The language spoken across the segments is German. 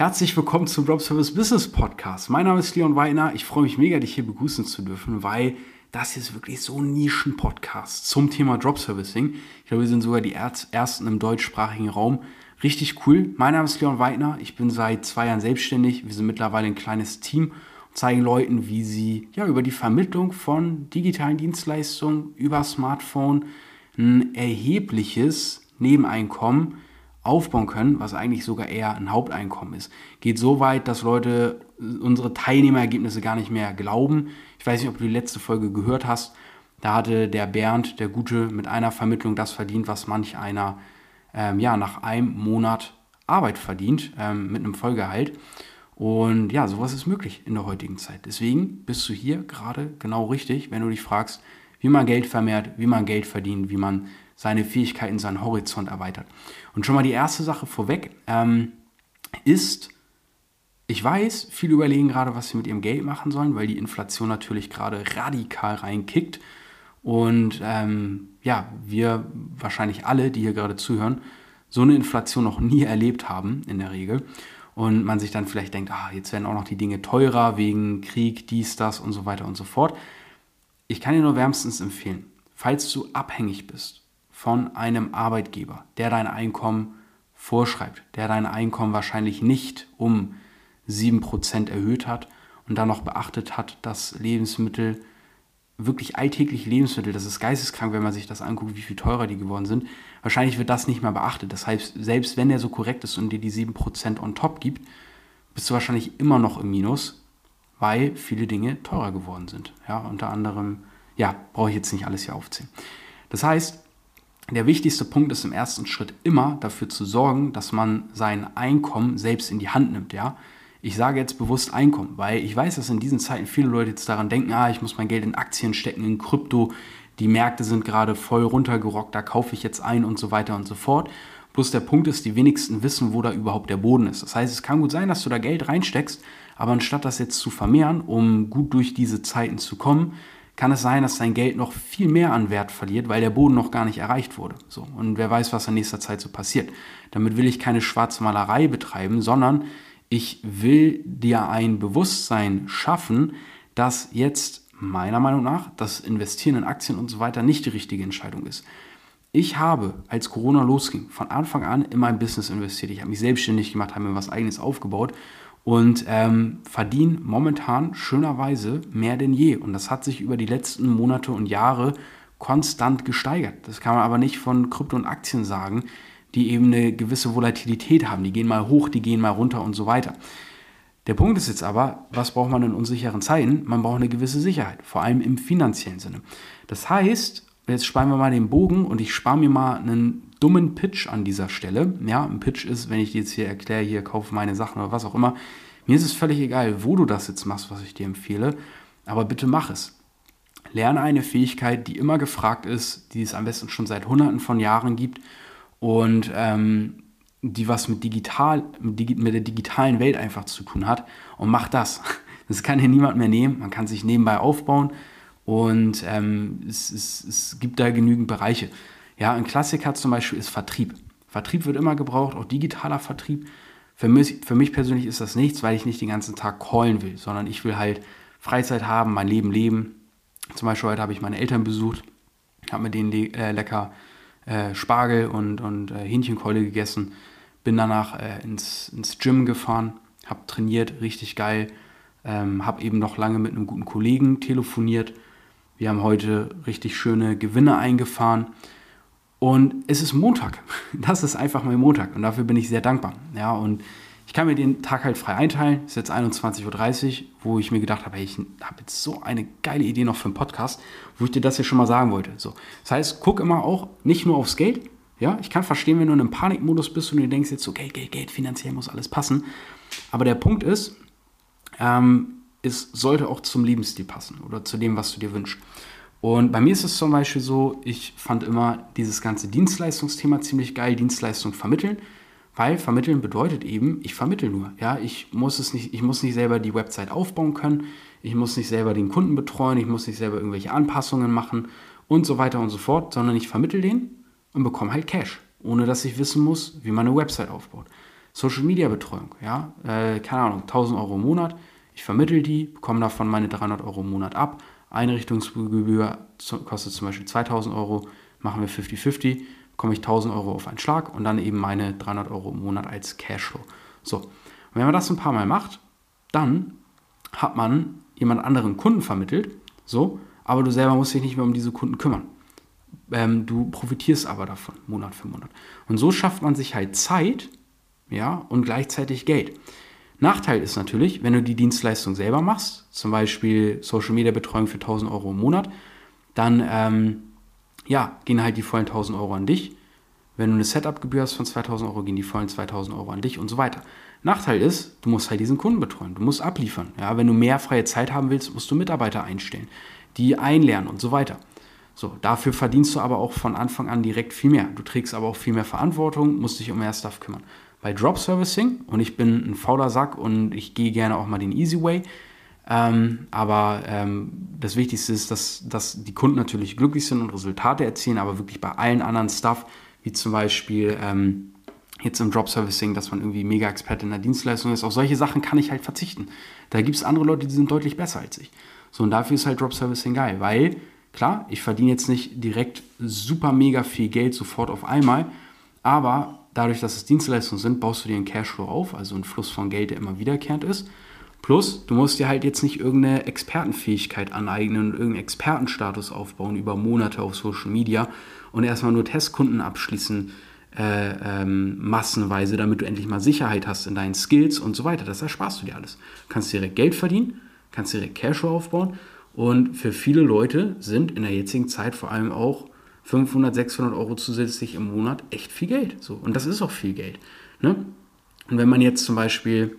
Herzlich willkommen zum Drop Service Business Podcast. Mein Name ist Leon Weiner. Ich freue mich mega, dich hier begrüßen zu dürfen, weil das hier ist wirklich so ein Nischen-Podcast zum Thema Drop Servicing. Ich glaube, wir sind sogar die ersten im deutschsprachigen Raum. Richtig cool. Mein Name ist Leon Weidner. Ich bin seit zwei Jahren selbstständig. Wir sind mittlerweile ein kleines Team und zeigen Leuten, wie sie ja über die Vermittlung von digitalen Dienstleistungen über Smartphone ein erhebliches Nebeneinkommen aufbauen können, was eigentlich sogar eher ein Haupteinkommen ist. Geht so weit, dass Leute unsere Teilnehmerergebnisse gar nicht mehr glauben. Ich weiß nicht, ob du die letzte Folge gehört hast. Da hatte der Bernd, der Gute, mit einer Vermittlung das verdient, was manch einer ähm, ja, nach einem Monat Arbeit verdient, ähm, mit einem Vollgehalt. Und ja, sowas ist möglich in der heutigen Zeit. Deswegen bist du hier gerade genau richtig, wenn du dich fragst, wie man Geld vermehrt, wie man Geld verdient, wie man seine Fähigkeiten, seinen Horizont erweitert. Und schon mal die erste Sache vorweg ähm, ist, ich weiß, viele überlegen gerade, was sie mit ihrem Geld machen sollen, weil die Inflation natürlich gerade radikal reinkickt. Und ähm, ja, wir wahrscheinlich alle, die hier gerade zuhören, so eine Inflation noch nie erlebt haben in der Regel. Und man sich dann vielleicht denkt, ah, jetzt werden auch noch die Dinge teurer wegen Krieg, dies, das und so weiter und so fort. Ich kann dir nur wärmstens empfehlen, falls du abhängig bist von einem Arbeitgeber, der dein Einkommen vorschreibt, der dein Einkommen wahrscheinlich nicht um 7% erhöht hat und dann noch beachtet hat, dass Lebensmittel, wirklich alltägliche Lebensmittel, das ist geisteskrank, wenn man sich das anguckt, wie viel teurer die geworden sind. Wahrscheinlich wird das nicht mehr beachtet. Das heißt, selbst wenn der so korrekt ist und dir die 7% on top gibt, bist du wahrscheinlich immer noch im Minus, weil viele Dinge teurer geworden sind. Ja, unter anderem, ja, brauche ich jetzt nicht alles hier aufzählen. Das heißt, der wichtigste Punkt ist im ersten Schritt immer dafür zu sorgen, dass man sein Einkommen selbst in die Hand nimmt, ja. Ich sage jetzt bewusst Einkommen, weil ich weiß, dass in diesen Zeiten viele Leute jetzt daran denken, ah, ich muss mein Geld in Aktien stecken, in Krypto, die Märkte sind gerade voll runtergerockt, da kaufe ich jetzt ein und so weiter und so fort. Bloß der Punkt ist, die wenigsten wissen, wo da überhaupt der Boden ist. Das heißt, es kann gut sein, dass du da Geld reinsteckst, aber anstatt das jetzt zu vermehren, um gut durch diese Zeiten zu kommen, kann es sein, dass dein Geld noch viel mehr an Wert verliert, weil der Boden noch gar nicht erreicht wurde. So. Und wer weiß, was in nächster Zeit so passiert. Damit will ich keine Schwarzmalerei betreiben, sondern ich will dir ein Bewusstsein schaffen, dass jetzt meiner Meinung nach das Investieren in Aktien und so weiter nicht die richtige Entscheidung ist. Ich habe, als Corona losging, von Anfang an in mein Business investiert. Ich habe mich selbstständig gemacht, habe mir was eigenes aufgebaut und ähm, verdienen momentan schönerweise mehr denn je. Und das hat sich über die letzten Monate und Jahre konstant gesteigert. Das kann man aber nicht von Krypto und Aktien sagen, die eben eine gewisse Volatilität haben. Die gehen mal hoch, die gehen mal runter und so weiter. Der Punkt ist jetzt aber, was braucht man in unsicheren Zeiten? Man braucht eine gewisse Sicherheit, vor allem im finanziellen Sinne. Das heißt, jetzt sparen wir mal den Bogen und ich spare mir mal einen dummen Pitch an dieser Stelle. Ja, ein Pitch ist, wenn ich dir jetzt hier erkläre, hier kauf meine Sachen oder was auch immer. Mir ist es völlig egal, wo du das jetzt machst, was ich dir empfehle, aber bitte mach es. Lerne eine Fähigkeit, die immer gefragt ist, die es am besten schon seit hunderten von Jahren gibt und ähm, die was mit, digital, mit der digitalen Welt einfach zu tun hat. Und mach das. Das kann hier niemand mehr nehmen. Man kann sich nebenbei aufbauen und ähm, es, es, es gibt da genügend Bereiche. Ja, ein Klassiker zum Beispiel ist Vertrieb. Vertrieb wird immer gebraucht, auch digitaler Vertrieb. Für mich, für mich persönlich ist das nichts, weil ich nicht den ganzen Tag callen will, sondern ich will halt Freizeit haben, mein Leben leben. Zum Beispiel heute habe ich meine Eltern besucht, habe mit denen äh, lecker äh, Spargel und, und äh, Hähnchenkeule gegessen, bin danach äh, ins, ins Gym gefahren, habe trainiert, richtig geil, ähm, habe eben noch lange mit einem guten Kollegen telefoniert. Wir haben heute richtig schöne Gewinne eingefahren. Und es ist Montag. Das ist einfach mein Montag und dafür bin ich sehr dankbar. Ja, und ich kann mir den Tag halt frei einteilen. Es ist jetzt 21.30 Uhr, wo ich mir gedacht habe, hey, ich habe jetzt so eine geile Idee noch für einen Podcast, wo ich dir das hier schon mal sagen wollte. So. Das heißt, guck immer auch nicht nur aufs Geld. Ja, ich kann verstehen, wenn du in einem Panikmodus bist und du denkst jetzt so, Geld, Geld, Geld, finanziell muss alles passen. Aber der Punkt ist, ähm, es sollte auch zum Lebensstil passen oder zu dem, was du dir wünschst. Und bei mir ist es zum Beispiel so, ich fand immer dieses ganze Dienstleistungsthema ziemlich geil, Dienstleistung vermitteln, weil vermitteln bedeutet eben, ich vermittel nur. Ja, ich muss es nicht, ich muss nicht selber die Website aufbauen können, ich muss nicht selber den Kunden betreuen, ich muss nicht selber irgendwelche Anpassungen machen und so weiter und so fort, sondern ich vermittel den und bekomme halt Cash, ohne dass ich wissen muss, wie man eine Website aufbaut. Social Media Betreuung, ja, äh, keine Ahnung, 1000 Euro im Monat. Ich vermittel die, bekomme davon meine 300 Euro im Monat ab. Einrichtungsgebühr kostet zum Beispiel 2000 Euro, machen wir 50-50, komme ich 1000 Euro auf einen Schlag und dann eben meine 300 Euro im Monat als Cashflow. So, und wenn man das ein paar Mal macht, dann hat man jemand anderen Kunden vermittelt, so, aber du selber musst dich nicht mehr um diese Kunden kümmern. Ähm, du profitierst aber davon, Monat für Monat. Und so schafft man sich halt Zeit, ja, und gleichzeitig Geld. Nachteil ist natürlich, wenn du die Dienstleistung selber machst, zum Beispiel Social Media Betreuung für 1000 Euro im Monat, dann ähm, ja, gehen halt die vollen 1000 Euro an dich. Wenn du eine Setup-Gebühr hast von 2000 Euro, gehen die vollen 2000 Euro an dich und so weiter. Nachteil ist, du musst halt diesen Kunden betreuen, du musst abliefern. Ja, wenn du mehr freie Zeit haben willst, musst du Mitarbeiter einstellen, die einlernen und so weiter. So, dafür verdienst du aber auch von Anfang an direkt viel mehr. Du trägst aber auch viel mehr Verantwortung, musst dich um mehr Stuff kümmern. Bei Drop Servicing, und ich bin ein fauler Sack und ich gehe gerne auch mal den Easy Way, ähm, aber ähm, das Wichtigste ist, dass, dass die Kunden natürlich glücklich sind und Resultate erzielen, aber wirklich bei allen anderen Stuff, wie zum Beispiel ähm, jetzt im Drop Servicing, dass man irgendwie Mega-Experte in der Dienstleistung ist. Auf solche Sachen kann ich halt verzichten. Da gibt es andere Leute, die sind deutlich besser als ich. So, und dafür ist halt Drop Servicing geil, weil, klar, ich verdiene jetzt nicht direkt super mega viel Geld sofort auf einmal, aber dadurch, dass es Dienstleistungen sind, baust du dir einen Cashflow auf, also einen Fluss von Geld, der immer wiederkehrend ist. Plus, du musst dir halt jetzt nicht irgendeine Expertenfähigkeit aneignen und irgendeinen Expertenstatus aufbauen über Monate auf Social Media und erstmal nur Testkunden abschließen äh, ähm, massenweise, damit du endlich mal Sicherheit hast in deinen Skills und so weiter. Das ersparst du dir alles. Du kannst direkt Geld verdienen, kannst direkt Cashflow aufbauen und für viele Leute sind in der jetzigen Zeit vor allem auch 500, 600 Euro zusätzlich im Monat echt viel Geld. So. Und das ist auch viel Geld. Ne? Und wenn man jetzt zum Beispiel,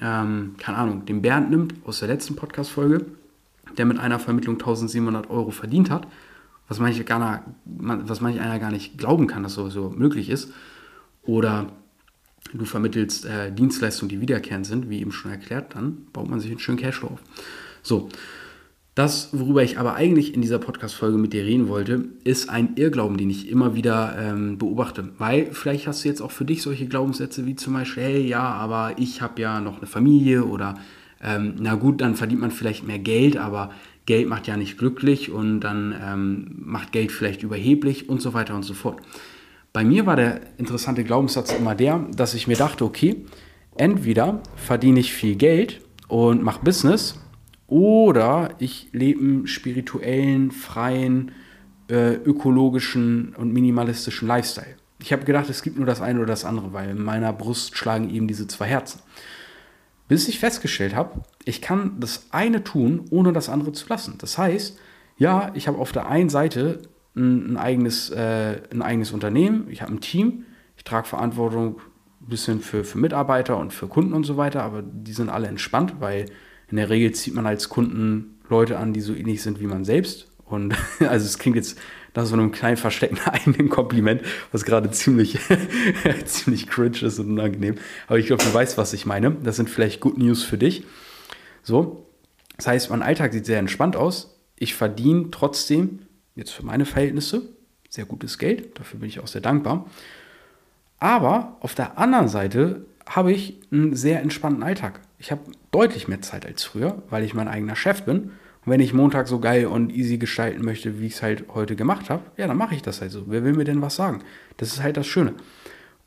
ähm, keine Ahnung, den Bernd nimmt aus der letzten Podcast-Folge, der mit einer Vermittlung 1700 Euro verdient hat, was manche, gar, was manche einer gar nicht glauben kann, dass sowieso möglich ist. Oder du vermittelst äh, Dienstleistungen, die wiederkehrend sind, wie eben schon erklärt, dann baut man sich einen schönen Cashflow auf. So, das, worüber ich aber eigentlich in dieser Podcast-Folge mit dir reden wollte, ist ein Irrglauben, den ich immer wieder ähm, beobachte. Weil vielleicht hast du jetzt auch für dich solche Glaubenssätze wie zum Beispiel, hey, ja, aber ich habe ja noch eine Familie oder ähm, na gut, dann verdient man vielleicht mehr Geld, aber Geld macht ja nicht glücklich und dann ähm, macht Geld vielleicht überheblich und so weiter und so fort. Bei mir war der interessante Glaubenssatz immer der, dass ich mir dachte, okay, entweder verdiene ich viel Geld und mache Business oder ich lebe einen spirituellen, freien, äh, ökologischen und minimalistischen Lifestyle. Ich habe gedacht, es gibt nur das eine oder das andere, weil in meiner Brust schlagen eben diese zwei Herzen. Bis ich festgestellt habe, ich kann das eine tun, ohne das andere zu lassen. Das heißt, ja, ich habe auf der einen Seite ein, ein eigenes, äh, ein eigenes Unternehmen, ich habe ein Team, ich trage Verantwortung ein bisschen für, für Mitarbeiter und für Kunden und so weiter, aber die sind alle entspannt, weil in der Regel zieht man als Kunden Leute an, die so ähnlich sind wie man selbst. Und also es klingt jetzt nach so einem kleinen versteckten eigenen Kompliment, was gerade ziemlich, ziemlich cringe ist und unangenehm. Aber ich glaube, du weißt, was ich meine. Das sind vielleicht Good News für dich. So, das heißt, mein Alltag sieht sehr entspannt aus. Ich verdiene trotzdem, jetzt für meine Verhältnisse, sehr gutes Geld. Dafür bin ich auch sehr dankbar. Aber auf der anderen Seite habe ich einen sehr entspannten Alltag. Ich habe deutlich mehr Zeit als früher, weil ich mein eigener Chef bin und wenn ich Montag so geil und easy gestalten möchte, wie ich es halt heute gemacht habe, ja, dann mache ich das halt so. Wer will mir denn was sagen? Das ist halt das Schöne.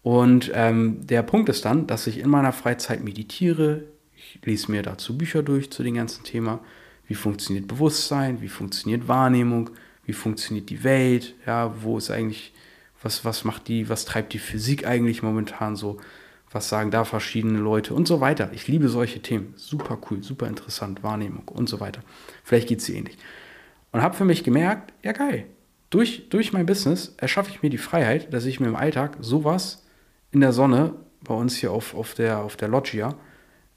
Und ähm, der Punkt ist dann, dass ich in meiner Freizeit meditiere. Ich lese mir dazu Bücher durch zu dem ganzen Thema. Wie funktioniert Bewusstsein? Wie funktioniert Wahrnehmung? Wie funktioniert die Welt? Ja, wo ist eigentlich, was, was macht die, was treibt die Physik eigentlich momentan so? Was sagen da verschiedene Leute und so weiter. Ich liebe solche Themen. Super cool, super interessant, Wahrnehmung und so weiter. Vielleicht geht es dir ähnlich. Und habe für mich gemerkt, ja geil, durch, durch mein Business erschaffe ich mir die Freiheit, dass ich mir im Alltag sowas in der Sonne bei uns hier auf, auf, der, auf der Loggia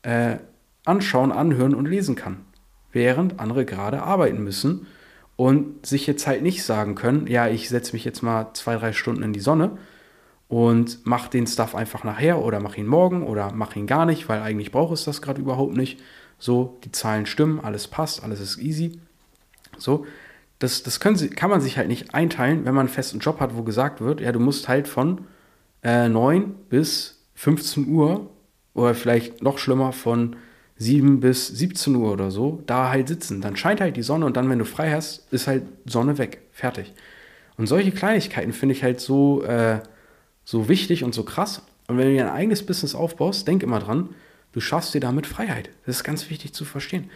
äh, anschauen, anhören und lesen kann. Während andere gerade arbeiten müssen und sich jetzt halt nicht sagen können, ja, ich setze mich jetzt mal zwei, drei Stunden in die Sonne, und mach den Stuff einfach nachher oder mach ihn morgen oder mach ihn gar nicht, weil eigentlich braucht es das gerade überhaupt nicht. So, die Zahlen stimmen, alles passt, alles ist easy. So, das, das können sie, kann man sich halt nicht einteilen, wenn man einen festen Job hat, wo gesagt wird, ja, du musst halt von äh, 9 bis 15 Uhr oder vielleicht noch schlimmer von 7 bis 17 Uhr oder so da halt sitzen. Dann scheint halt die Sonne und dann, wenn du frei hast, ist halt Sonne weg. Fertig. Und solche Kleinigkeiten finde ich halt so, äh, so wichtig und so krass. Und wenn du dir ein eigenes Business aufbaust, denk immer dran, du schaffst dir damit Freiheit. Das ist ganz wichtig zu verstehen.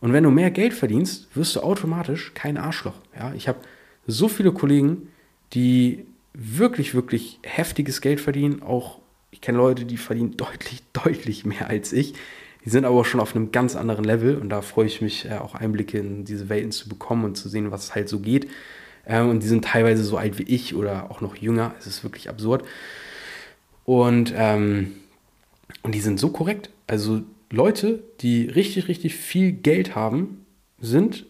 Und wenn du mehr Geld verdienst, wirst du automatisch kein Arschloch. Ja, ich habe so viele Kollegen, die wirklich, wirklich heftiges Geld verdienen. Auch ich kenne Leute, die verdienen deutlich, deutlich mehr als ich. Die sind aber schon auf einem ganz anderen Level und da freue ich mich äh, auch Einblicke in diese Welten zu bekommen und zu sehen, was halt so geht. Ähm, und die sind teilweise so alt wie ich oder auch noch jünger. Es ist wirklich absurd. Und, ähm, und die sind so korrekt. Also Leute, die richtig, richtig viel Geld haben, sind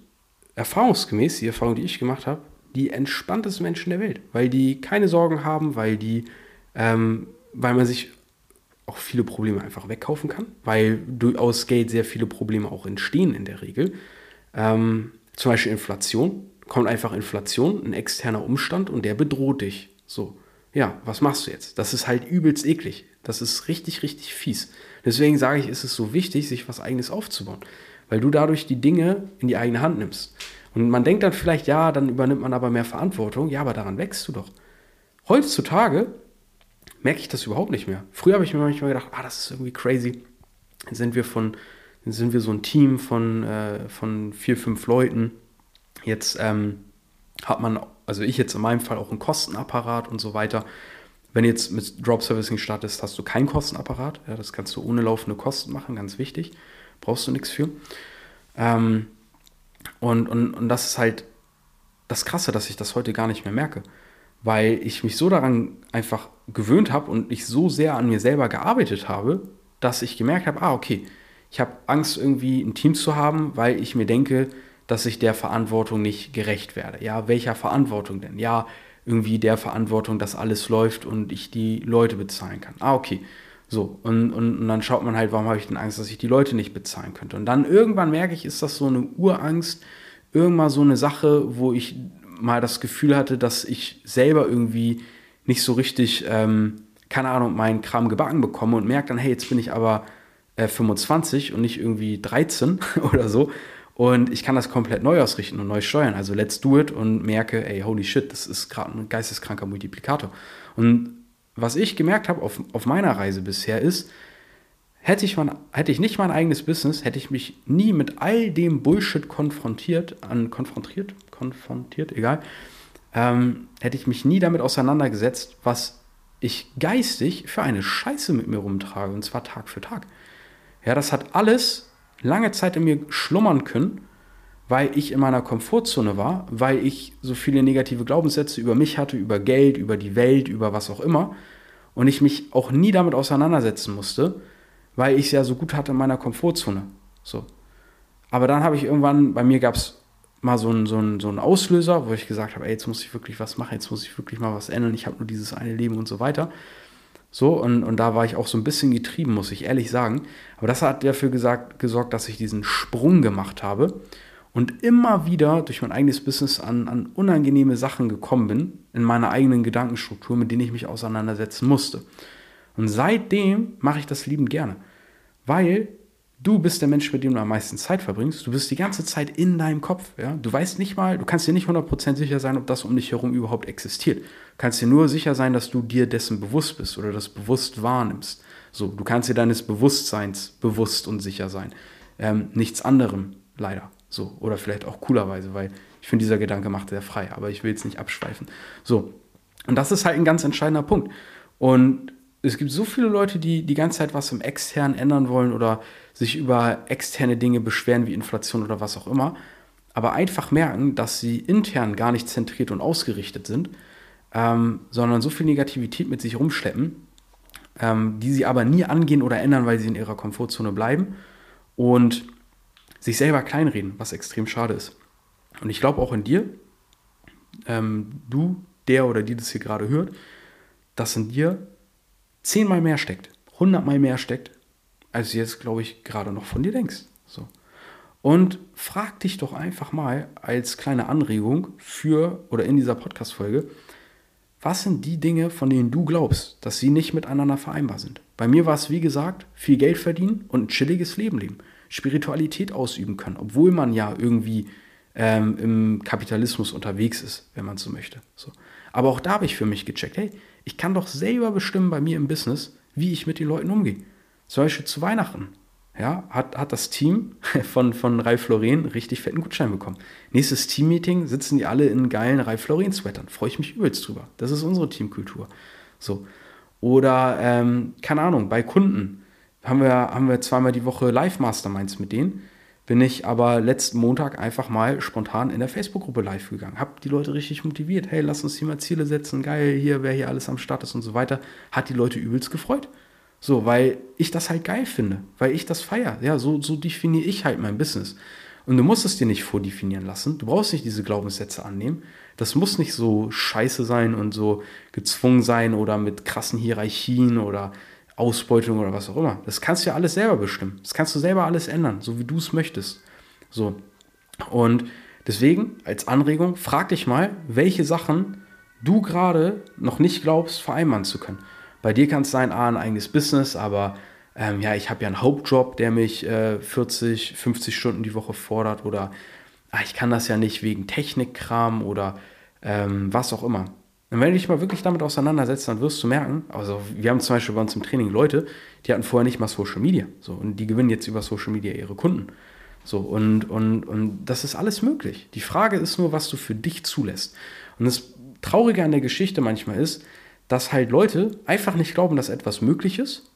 erfahrungsgemäß, die Erfahrung, die ich gemacht habe, die entspanntesten Menschen der Welt, weil die keine Sorgen haben, weil die, ähm, weil man sich auch viele Probleme einfach wegkaufen kann, weil aus Geld sehr viele Probleme auch entstehen in der Regel. Ähm, zum Beispiel Inflation, kommt einfach Inflation, ein externer Umstand und der bedroht dich. So, ja, was machst du jetzt? Das ist halt übelst eklig. Das ist richtig, richtig fies. Deswegen sage ich, ist es so wichtig, sich was eigenes aufzubauen, weil du dadurch die Dinge in die eigene Hand nimmst. Und man denkt dann vielleicht, ja, dann übernimmt man aber mehr Verantwortung. Ja, aber daran wächst du doch. Heutzutage merke ich das überhaupt nicht mehr. Früher habe ich mir manchmal gedacht, ah, das ist irgendwie crazy. Dann sind wir von, sind wir so ein Team von, äh, von vier, fünf Leuten. Jetzt ähm, hat man, also ich jetzt in meinem Fall auch einen Kostenapparat und so weiter. Wenn jetzt mit Drop Servicing startest, hast du keinen Kostenapparat. Ja, das kannst du ohne laufende Kosten machen, ganz wichtig. Brauchst du nichts für. Ähm, und, und, und das ist halt das Krasse, dass ich das heute gar nicht mehr merke. Weil ich mich so daran einfach gewöhnt habe und ich so sehr an mir selber gearbeitet habe, dass ich gemerkt habe, ah, okay, ich habe Angst, irgendwie ein Team zu haben, weil ich mir denke, dass ich der Verantwortung nicht gerecht werde. Ja, welcher Verantwortung denn? Ja, irgendwie der Verantwortung, dass alles läuft und ich die Leute bezahlen kann. Ah, okay. So, und, und, und dann schaut man halt, warum habe ich denn Angst, dass ich die Leute nicht bezahlen könnte. Und dann irgendwann merke ich, ist das so eine Urangst, irgendwann so eine Sache, wo ich mal das Gefühl hatte, dass ich selber irgendwie nicht so richtig, ähm, keine Ahnung, meinen Kram gebacken bekomme und merke dann, hey, jetzt bin ich aber äh, 25 und nicht irgendwie 13 oder so. Und ich kann das komplett neu ausrichten und neu steuern. Also let's do it und merke, ey, holy shit, das ist gerade ein geisteskranker Multiplikator. Und was ich gemerkt habe auf, auf meiner Reise bisher ist, hätte ich, mein, hätte ich nicht mein eigenes Business, hätte ich mich nie mit all dem Bullshit konfrontiert, an, konfrontiert, konfrontiert, egal, ähm, hätte ich mich nie damit auseinandergesetzt, was ich geistig für eine Scheiße mit mir rumtrage, und zwar Tag für Tag. Ja, das hat alles lange Zeit in mir schlummern können weil ich in meiner Komfortzone war, weil ich so viele negative Glaubenssätze über mich hatte, über Geld, über die Welt, über was auch immer. Und ich mich auch nie damit auseinandersetzen musste, weil ich es ja so gut hatte in meiner Komfortzone. So. Aber dann habe ich irgendwann, bei mir gab es mal so einen, so, so einen Auslöser, wo ich gesagt habe, ey, jetzt muss ich wirklich was machen, jetzt muss ich wirklich mal was ändern, ich habe nur dieses eine Leben und so weiter. So, und, und da war ich auch so ein bisschen getrieben, muss ich ehrlich sagen. Aber das hat dafür gesagt, gesorgt, dass ich diesen Sprung gemacht habe und immer wieder durch mein eigenes Business an, an unangenehme Sachen gekommen bin, in meiner eigenen Gedankenstruktur, mit denen ich mich auseinandersetzen musste. Und seitdem mache ich das liebend gerne, weil du bist der Mensch, mit dem du am meisten Zeit verbringst. Du bist die ganze Zeit in deinem Kopf. Ja? Du weißt nicht mal, du kannst dir nicht 100% sicher sein, ob das um dich herum überhaupt existiert. Du kannst dir nur sicher sein, dass du dir dessen bewusst bist oder das bewusst wahrnimmst. So, du kannst dir deines Bewusstseins bewusst und sicher sein. Ähm, nichts anderem, leider. So, oder vielleicht auch coolerweise, weil ich finde, dieser Gedanke macht sehr frei, aber ich will jetzt nicht abschweifen. So, und das ist halt ein ganz entscheidender Punkt. Und es gibt so viele Leute, die die ganze Zeit was im Externen ändern wollen oder sich über externe Dinge beschweren wie Inflation oder was auch immer, aber einfach merken, dass sie intern gar nicht zentriert und ausgerichtet sind, ähm, sondern so viel Negativität mit sich rumschleppen, ähm, die sie aber nie angehen oder ändern, weil sie in ihrer Komfortzone bleiben. Und sich selber kleinreden, was extrem schade ist. Und ich glaube auch in dir, ähm, du, der oder die das hier gerade hört, dass in dir zehnmal mehr steckt, hundertmal mehr steckt, als du jetzt, glaube ich, gerade noch von dir denkst. So. Und frag dich doch einfach mal als kleine Anregung für oder in dieser Podcast-Folge, was sind die Dinge, von denen du glaubst, dass sie nicht miteinander vereinbar sind? Bei mir war es, wie gesagt, viel Geld verdienen und ein chilliges Leben leben. Spiritualität ausüben können, obwohl man ja irgendwie ähm, im Kapitalismus unterwegs ist, wenn man so möchte. So. Aber auch da habe ich für mich gecheckt, hey, ich kann doch selber bestimmen bei mir im Business, wie ich mit den Leuten umgehe. Zum Beispiel zu Weihnachten. Ja, hat, hat das Team von, von Ralf Lauren richtig fetten Gutschein bekommen. Nächstes Teammeeting sitzen die alle in geilen Ralf Lauren-Sweatern. Freue ich mich übelst drüber. Das ist unsere Teamkultur. So. Oder, ähm, keine Ahnung, bei Kunden haben wir, haben wir zweimal die Woche Live-Masterminds mit denen. Bin ich aber letzten Montag einfach mal spontan in der Facebook-Gruppe live gegangen. Hab die Leute richtig motiviert. Hey, lass uns hier mal Ziele setzen. Geil, hier, wer hier alles am Start ist und so weiter. Hat die Leute übelst gefreut. So, weil ich das halt geil finde. Weil ich das feiere. Ja, so, so definiere ich halt mein Business. Und du musst es dir nicht vordefinieren lassen. Du brauchst nicht diese Glaubenssätze annehmen. Das muss nicht so scheiße sein und so gezwungen sein oder mit krassen Hierarchien oder Ausbeutung oder was auch immer. Das kannst du ja alles selber bestimmen. Das kannst du selber alles ändern, so wie du es möchtest. So. Und deswegen als Anregung, frag dich mal, welche Sachen du gerade noch nicht glaubst, vereinbaren zu können. Bei dir kann es sein, ah, ein eigenes Business, aber ähm, ja, ich habe ja einen Hauptjob, der mich äh, 40, 50 Stunden die Woche fordert oder ah, ich kann das ja nicht wegen Technikkram oder ähm, was auch immer. Und wenn du dich mal wirklich damit auseinandersetzt, dann wirst du merken, also wir haben zum Beispiel bei uns im Training Leute, die hatten vorher nicht mal Social Media. So, und die gewinnen jetzt über Social Media ihre Kunden. So, und, und, und das ist alles möglich. Die Frage ist nur, was du für dich zulässt. Und das Traurige an der Geschichte manchmal ist, dass halt Leute einfach nicht glauben, dass etwas möglich ist.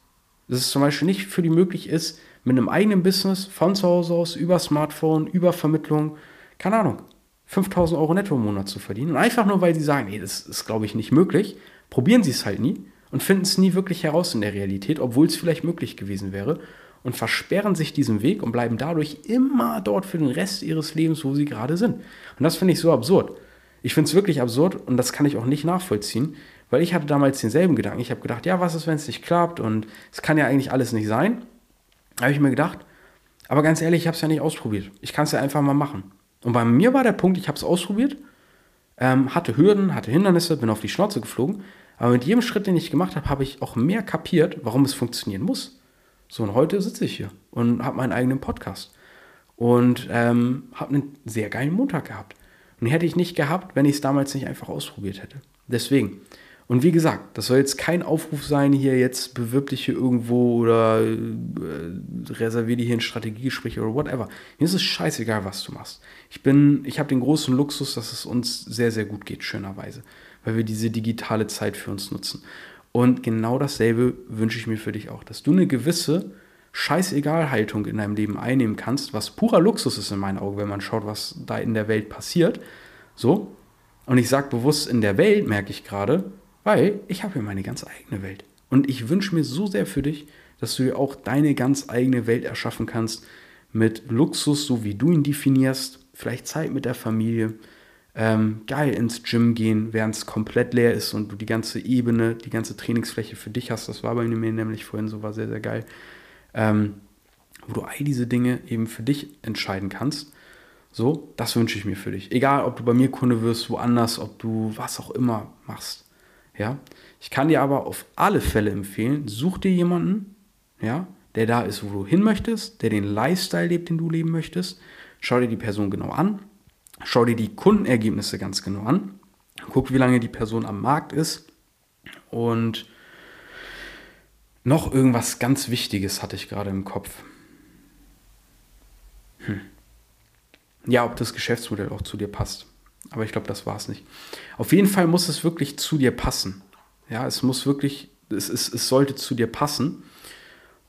Dass es zum Beispiel nicht für die möglich ist, mit einem eigenen Business von zu Hause aus, über Smartphone, über Vermittlung, keine Ahnung, 5000 Euro netto im Monat zu verdienen. Und einfach nur, weil sie sagen, nee, das ist, glaube ich, nicht möglich, probieren sie es halt nie und finden es nie wirklich heraus in der Realität, obwohl es vielleicht möglich gewesen wäre und versperren sich diesen Weg und bleiben dadurch immer dort für den Rest ihres Lebens, wo sie gerade sind. Und das finde ich so absurd. Ich finde es wirklich absurd und das kann ich auch nicht nachvollziehen, weil ich hatte damals denselben Gedanken. Ich habe gedacht, ja, was ist, wenn es nicht klappt und es kann ja eigentlich alles nicht sein. Da habe ich mir gedacht, aber ganz ehrlich, ich habe es ja nicht ausprobiert. Ich kann es ja einfach mal machen. Und bei mir war der Punkt, ich habe es ausprobiert, ähm, hatte Hürden, hatte Hindernisse, bin auf die Schnauze geflogen. Aber mit jedem Schritt, den ich gemacht habe, habe ich auch mehr kapiert, warum es funktionieren muss. So, und heute sitze ich hier und habe meinen eigenen Podcast. Und ähm, habe einen sehr geilen Montag gehabt. Und hätte ich nicht gehabt, wenn ich es damals nicht einfach ausprobiert hätte. Deswegen, und wie gesagt, das soll jetzt kein Aufruf sein, hier jetzt bewirb dich hier irgendwo oder äh, reservier dir hier ein Strategiegespräch oder whatever. Mir ist es scheißegal, was du machst. Ich bin, ich habe den großen Luxus, dass es uns sehr, sehr gut geht, schönerweise, weil wir diese digitale Zeit für uns nutzen. Und genau dasselbe wünsche ich mir für dich auch, dass du eine gewisse Scheißegal-Haltung in deinem Leben einnehmen kannst, was purer Luxus ist in meinen Augen, wenn man schaut, was da in der Welt passiert. So. Und ich sage bewusst in der Welt, merke ich gerade, weil ich habe ja meine ganz eigene Welt. Und ich wünsche mir so sehr für dich, dass du dir auch deine ganz eigene Welt erschaffen kannst mit Luxus, so wie du ihn definierst. Vielleicht Zeit mit der Familie. Ähm, geil ins Gym gehen, während es komplett leer ist und du die ganze Ebene, die ganze Trainingsfläche für dich hast. Das war bei mir nämlich vorhin so, war sehr, sehr geil. Ähm, wo du all diese Dinge eben für dich entscheiden kannst. So, das wünsche ich mir für dich. Egal, ob du bei mir Kunde wirst, woanders, ob du was auch immer machst. Ja, ich kann dir aber auf alle Fälle empfehlen, such dir jemanden, ja, der da ist, wo du hin möchtest, der den Lifestyle lebt, den du leben möchtest. Schau dir die Person genau an, schau dir die Kundenergebnisse ganz genau an, guck, wie lange die Person am Markt ist und noch irgendwas ganz Wichtiges hatte ich gerade im Kopf. Hm. Ja, ob das Geschäftsmodell auch zu dir passt. Aber ich glaube, das war es nicht. Auf jeden Fall muss es wirklich zu dir passen. Ja, es muss wirklich, es, es, es sollte zu dir passen.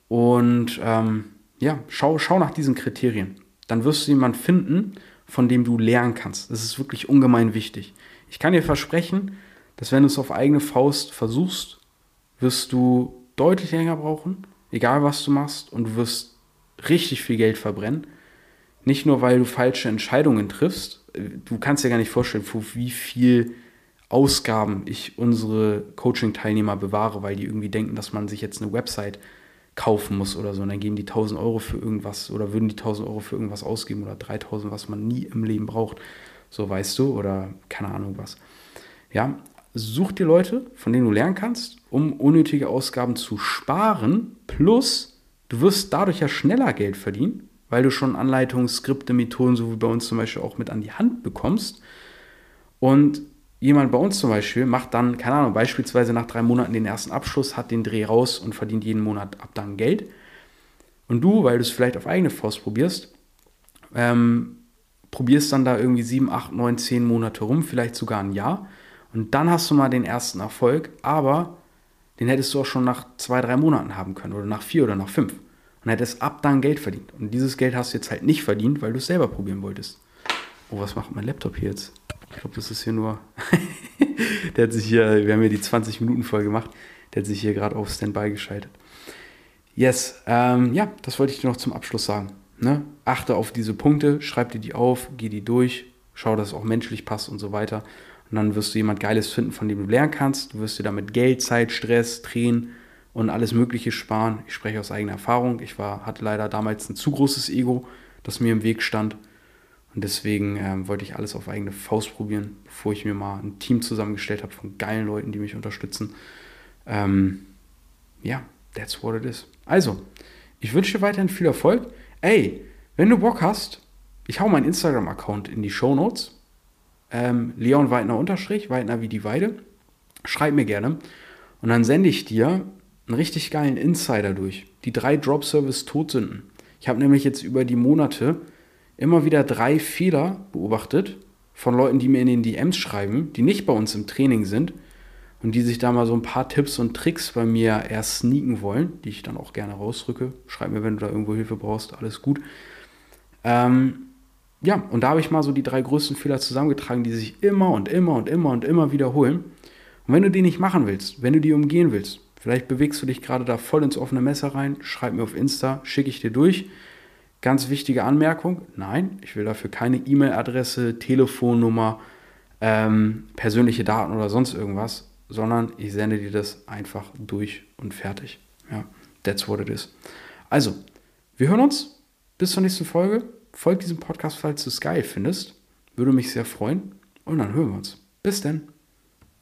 Und ähm, ja, schau, schau nach diesen Kriterien. Dann wirst du jemanden finden, von dem du lernen kannst. Das ist wirklich ungemein wichtig. Ich kann dir versprechen, dass wenn du es auf eigene Faust versuchst, wirst du deutlich länger brauchen, egal was du machst, und du wirst richtig viel Geld verbrennen. Nicht nur, weil du falsche Entscheidungen triffst, du kannst dir gar nicht vorstellen, für wie viel Ausgaben ich unsere Coaching-Teilnehmer bewahre, weil die irgendwie denken, dass man sich jetzt eine Website kaufen muss oder so. Und dann geben die 1000 Euro für irgendwas oder würden die 1000 Euro für irgendwas ausgeben oder 3000, was man nie im Leben braucht. So weißt du oder keine Ahnung was. Ja, such dir Leute, von denen du lernen kannst, um unnötige Ausgaben zu sparen. Plus, du wirst dadurch ja schneller Geld verdienen, weil du schon Anleitungen, Skripte, Methoden, so wie bei uns zum Beispiel auch mit an die Hand bekommst. Und jemand bei uns zum Beispiel macht dann, keine Ahnung, beispielsweise nach drei Monaten den ersten Abschluss, hat den Dreh raus und verdient jeden Monat ab dann Geld. Und du, weil du es vielleicht auf eigene Faust probierst, ähm, probierst dann da irgendwie sieben, acht, neun, zehn Monate rum, vielleicht sogar ein Jahr. Und dann hast du mal den ersten Erfolg, aber den hättest du auch schon nach zwei, drei Monaten haben können oder nach vier oder nach fünf. Und hättest ab dann Geld verdient. Und dieses Geld hast du jetzt halt nicht verdient, weil du es selber probieren wolltest. Oh, was macht mein Laptop hier jetzt? Ich glaube, das ist hier nur. der hat sich hier, wir haben hier die 20 Minuten voll gemacht. Der hat sich hier gerade auf Standby geschaltet. Yes, ähm, ja, das wollte ich dir noch zum Abschluss sagen. Ne? Achte auf diese Punkte, schreib dir die auf, geh die durch, schau, dass es auch menschlich passt und so weiter. Und dann wirst du jemand Geiles finden, von dem du lernen kannst. Du wirst dir damit Geld, Zeit, Stress, Tränen und alles Mögliche sparen. Ich spreche aus eigener Erfahrung. Ich war, hatte leider damals ein zu großes Ego, das mir im Weg stand. Und deswegen ähm, wollte ich alles auf eigene Faust probieren, bevor ich mir mal ein Team zusammengestellt habe von geilen Leuten, die mich unterstützen. Ähm, ja, that's what it is. Also, ich wünsche dir weiterhin viel Erfolg. Ey, wenn du Bock hast, ich hau meinen Instagram-Account in die Show Notes. Ähm, Leon Weidner unterstrich, Weidner wie die Weide. Schreib mir gerne. Und dann sende ich dir einen richtig geilen Insider durch. Die drei Drop-Service-Todsünden. Ich habe nämlich jetzt über die Monate immer wieder drei Fehler beobachtet von Leuten, die mir in den DMs schreiben, die nicht bei uns im Training sind und die sich da mal so ein paar Tipps und Tricks bei mir erst sneaken wollen, die ich dann auch gerne rausrücke. Schreib mir, wenn du da irgendwo Hilfe brauchst, alles gut. Ähm, ja, und da habe ich mal so die drei größten Fehler zusammengetragen, die sich immer und immer und immer und immer wiederholen. Und wenn du die nicht machen willst, wenn du die umgehen willst, vielleicht bewegst du dich gerade da voll ins offene Messer rein, schreib mir auf Insta, schicke ich dir durch. Ganz wichtige Anmerkung, nein, ich will dafür keine E-Mail-Adresse, Telefonnummer, ähm, persönliche Daten oder sonst irgendwas, sondern ich sende dir das einfach durch und fertig. Ja, that's what it is. Also, wir hören uns. Bis zur nächsten Folge. Folgt diesem Podcast, falls du es geil findest. Würde mich sehr freuen. Und dann hören wir uns. Bis dann.